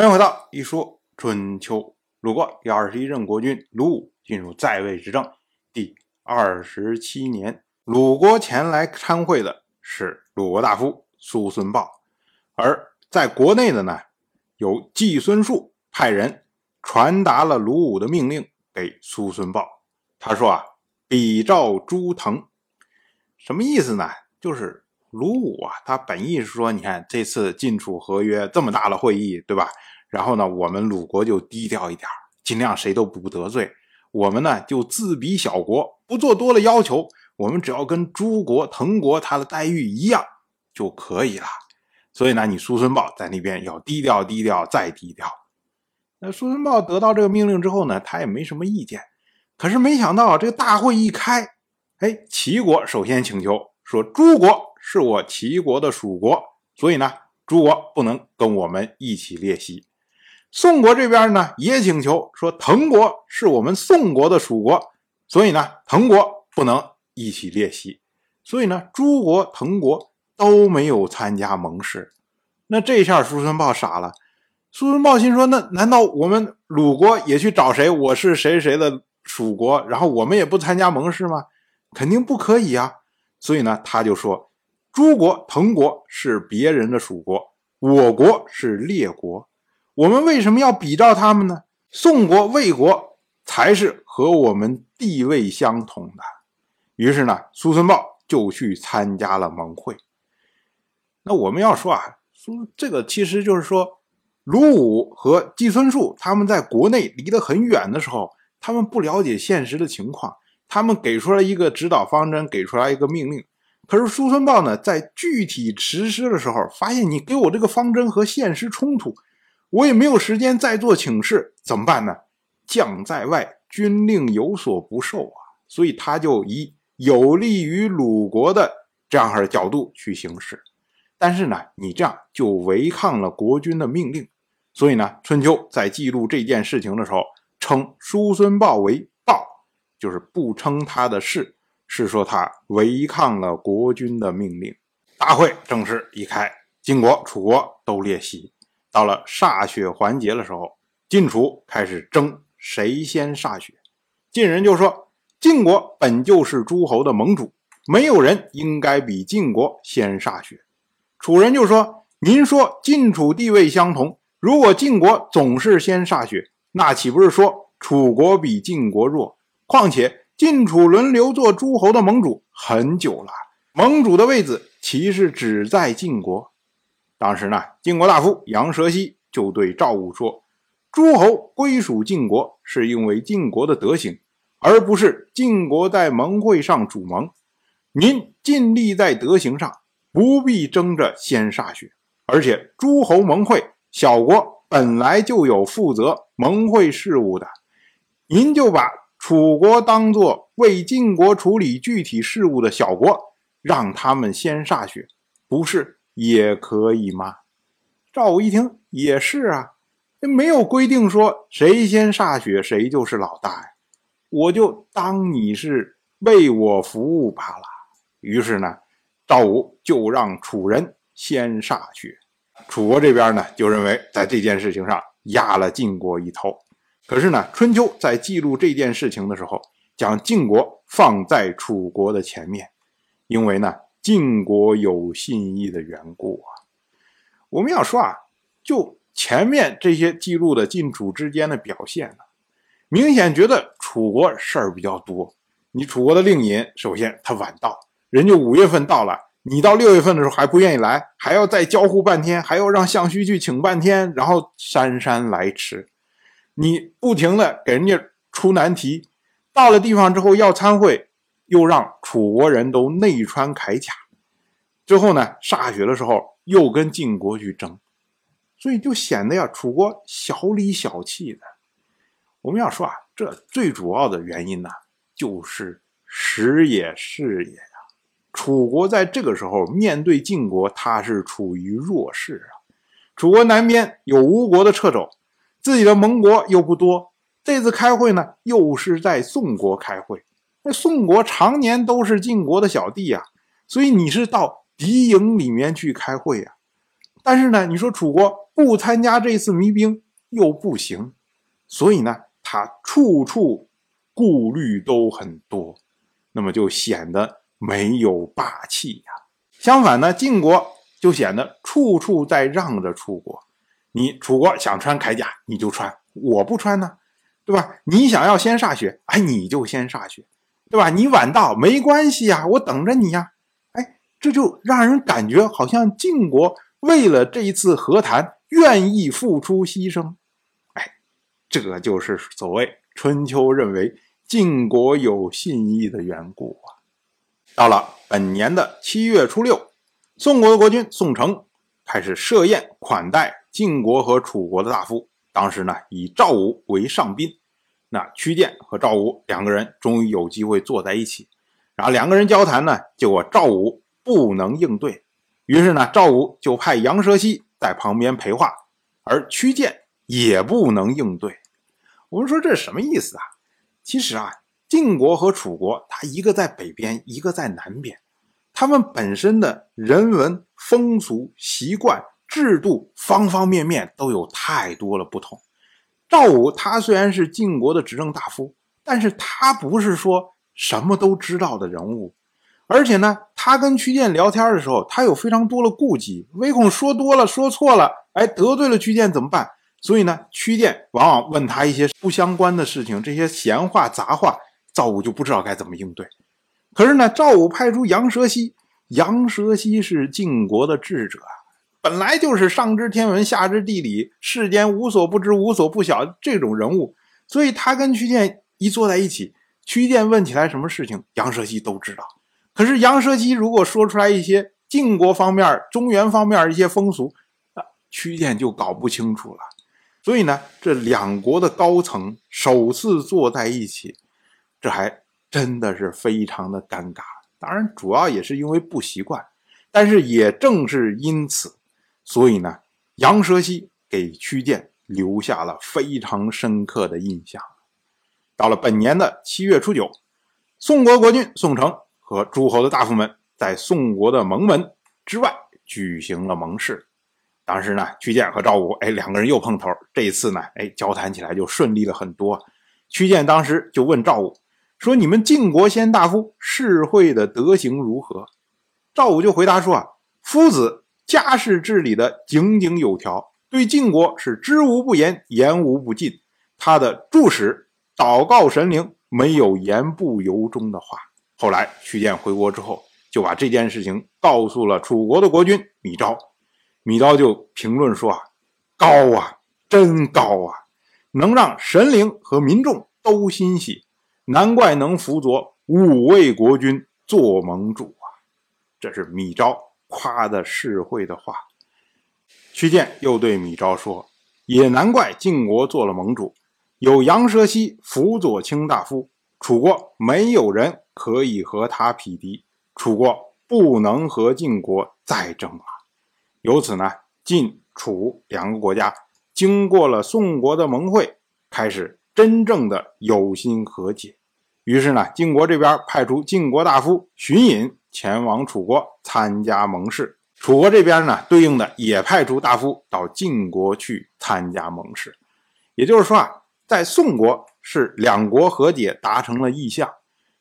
欢迎回到一说春秋。鲁国第二十一任国君鲁武进入在位执政第二十七年，鲁国前来参会的是鲁国大夫叔孙豹，而在国内的呢，有季孙树派人传达了鲁武的命令给叔孙豹。他说啊，比照朱腾，什么意思呢？就是鲁武啊，他本意是说，你看这次晋楚合约这么大的会议，对吧？然后呢，我们鲁国就低调一点尽量谁都不得罪。我们呢就自比小国，不做多的要求。我们只要跟诸国、滕国他的待遇一样就可以了。所以呢，你叔孙豹在那边要低调、低调再低调。那叔孙豹得到这个命令之后呢，他也没什么意见。可是没想到这个大会一开，哎，齐国首先请求说：“诸国是我齐国的属国，所以呢，诸国不能跟我们一起列席。”宋国这边呢也请求说，滕国是我们宋国的属国，所以呢，滕国不能一起列席。所以呢，诸国、滕国都没有参加盟誓。那这下叔孙豹傻了。叔孙豹心说：那难道我们鲁国也去找谁？我是谁谁的属国，然后我们也不参加盟誓吗？肯定不可以啊。所以呢，他就说：诸国、滕国是别人的属国，我国是列国。我们为什么要比照他们呢？宋国、魏国才是和我们地位相同的。于是呢，苏孙豹就去参加了盟会。那我们要说啊，苏这个其实就是说，鲁武和季孙树他们在国内离得很远的时候，他们不了解现实的情况，他们给出来一个指导方针，给出来一个命令。可是苏孙豹呢，在具体实施的时候，发现你给我这个方针和现实冲突。我也没有时间再做请示，怎么办呢？将在外，军令有所不受啊，所以他就以有利于鲁国的这样的角度去行事。但是呢，你这样就违抗了国君的命令，所以呢，春秋在记录这件事情的时候，称叔孙豹为豹，就是不称他的事，是说他违抗了国君的命令。大会正式一开，晋国、楚国都列席。到了歃血环节的时候，晋楚开始争谁先歃血。晋人就说：“晋国本就是诸侯的盟主，没有人应该比晋国先歃血。”楚人就说：“您说晋楚地位相同，如果晋国总是先歃血，那岂不是说楚国比晋国弱？况且晋楚轮流做诸侯的盟主很久了，盟主的位子其实只在晋国。”当时呢，晋国大夫杨蛇溪就对赵武说：“诸侯归属晋国，是因为晋国的德行，而不是晋国在盟会上主盟。您尽力在德行上，不必争着先歃血。而且诸侯盟会，小国本来就有负责盟会事务的，您就把楚国当做为晋国处理具体事务的小国，让他们先歃血，不是？”也可以吗？赵武一听也是啊，没有规定说谁先歃血谁就是老大呀，我就当你是为我服务罢了。于是呢，赵武就让楚人先歃血。楚国这边呢，就认为在这件事情上压了晋国一头。可是呢，春秋在记录这件事情的时候，将晋国放在楚国的前面，因为呢。晋国有信义的缘故啊，我们要说啊，就前面这些记录的晋楚之间的表现呢，明显觉得楚国事儿比较多。你楚国的令尹，首先他晚到，人家五月份到了，你到六月份的时候还不愿意来，还要再交互半天，还要让相须去请半天，然后姗姗来迟，你不停的给人家出难题，到了地方之后要参会。又让楚国人都内穿铠甲，最后呢，歃血的时候又跟晋国去争，所以就显得呀，楚国小里小气的。我们要说啊，这最主要的原因呢，就是时也是也呀。楚国在这个时候面对晋国，他是处于弱势啊。楚国南边有吴国的掣肘，自己的盟国又不多，这次开会呢，又是在宋国开会。那宋国常年都是晋国的小弟呀，所以你是到敌营里面去开会呀。但是呢，你说楚国不参加这次民兵又不行，所以呢，他处处顾虑都很多，那么就显得没有霸气呀。相反呢，晋国就显得处处在让着楚国。你楚国想穿铠甲，你就穿，我不穿呢，对吧？你想要先歃血，哎，你就先歃血，对吧？你晚到没关系呀，我等着你呀。哎，这就让人感觉好像晋国为了这一次和谈，愿意付出牺牲。哎，这就是所谓春秋认为晋国有信义的缘故啊。到了本年的七月初六，宋国的国君宋城开始设宴款待。晋国和楚国的大夫，当时呢以赵武为上宾，那屈建和赵武两个人终于有机会坐在一起，然后两个人交谈呢，结果赵武不能应对，于是呢赵武就派杨蛇溪在旁边陪话，而屈建也不能应对。我们说这是什么意思啊？其实啊，晋国和楚国，他一个在北边，一个在南边，他们本身的人文风俗习惯。制度方方面面都有太多了不同。赵武他虽然是晋国的执政大夫，但是他不是说什么都知道的人物，而且呢，他跟屈建聊天的时候，他有非常多的顾忌，唯恐说多了说错了，哎，得罪了屈建怎么办？所以呢，屈建往往问他一些不相关的事情，这些闲话杂话，赵武就不知道该怎么应对。可是呢，赵武派出杨蛇溪，杨蛇溪是晋国的智者。本来就是上知天文下知地理，世间无所不知无所不晓这种人物，所以他跟屈建一坐在一起，屈建问起来什么事情，杨蛇溪都知道。可是杨蛇溪如果说出来一些晋国方面、中原方面一些风俗，啊，屈建就搞不清楚了。所以呢，这两国的高层首次坐在一起，这还真的是非常的尴尬。当然，主要也是因为不习惯，但是也正是因此。所以呢，杨蛇溪给屈建留下了非常深刻的印象。到了本年的七月初九，宋国国君宋城和诸侯的大夫们在宋国的蒙门之外举行了盟誓。当时呢，屈建和赵武哎两个人又碰头，这一次呢，哎交谈起来就顺利了很多。屈建当时就问赵武说：“你们晋国先大夫世会的德行如何？”赵武就回答说：“啊，夫子。”家事治理的井井有条，对晋国是知无不言，言无不尽。他的注使祷告神灵，没有言不由衷的话。后来屈建回国之后，就把这件事情告诉了楚国的国君米昭。米昭就评论说：“啊，高啊，真高啊，能让神灵和民众都欣喜，难怪能辅佐五位国君做盟主啊。”这是米昭。夸的世会的话，屈建又对米昭说：“也难怪晋国做了盟主，有杨蛇溪辅佐卿大夫，楚国没有人可以和他匹敌，楚国不能和晋国再争了。由此呢，晋楚两个国家经过了宋国的盟会，开始真正的有心和解。于是呢，晋国这边派出晋国大夫荀隐。”前往楚国参加盟誓，楚国这边呢，对应的也派出大夫到晋国去参加盟誓。也就是说啊，在宋国是两国和解达成了意向，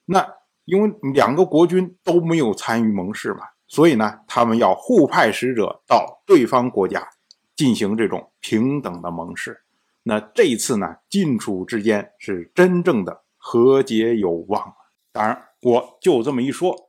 那因为两个国君都没有参与盟誓嘛，所以呢，他们要互派使者到对方国家进行这种平等的盟誓。那这一次呢，晋楚之间是真正的和解有望当然，我就这么一说。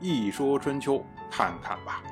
一说春秋，看看吧。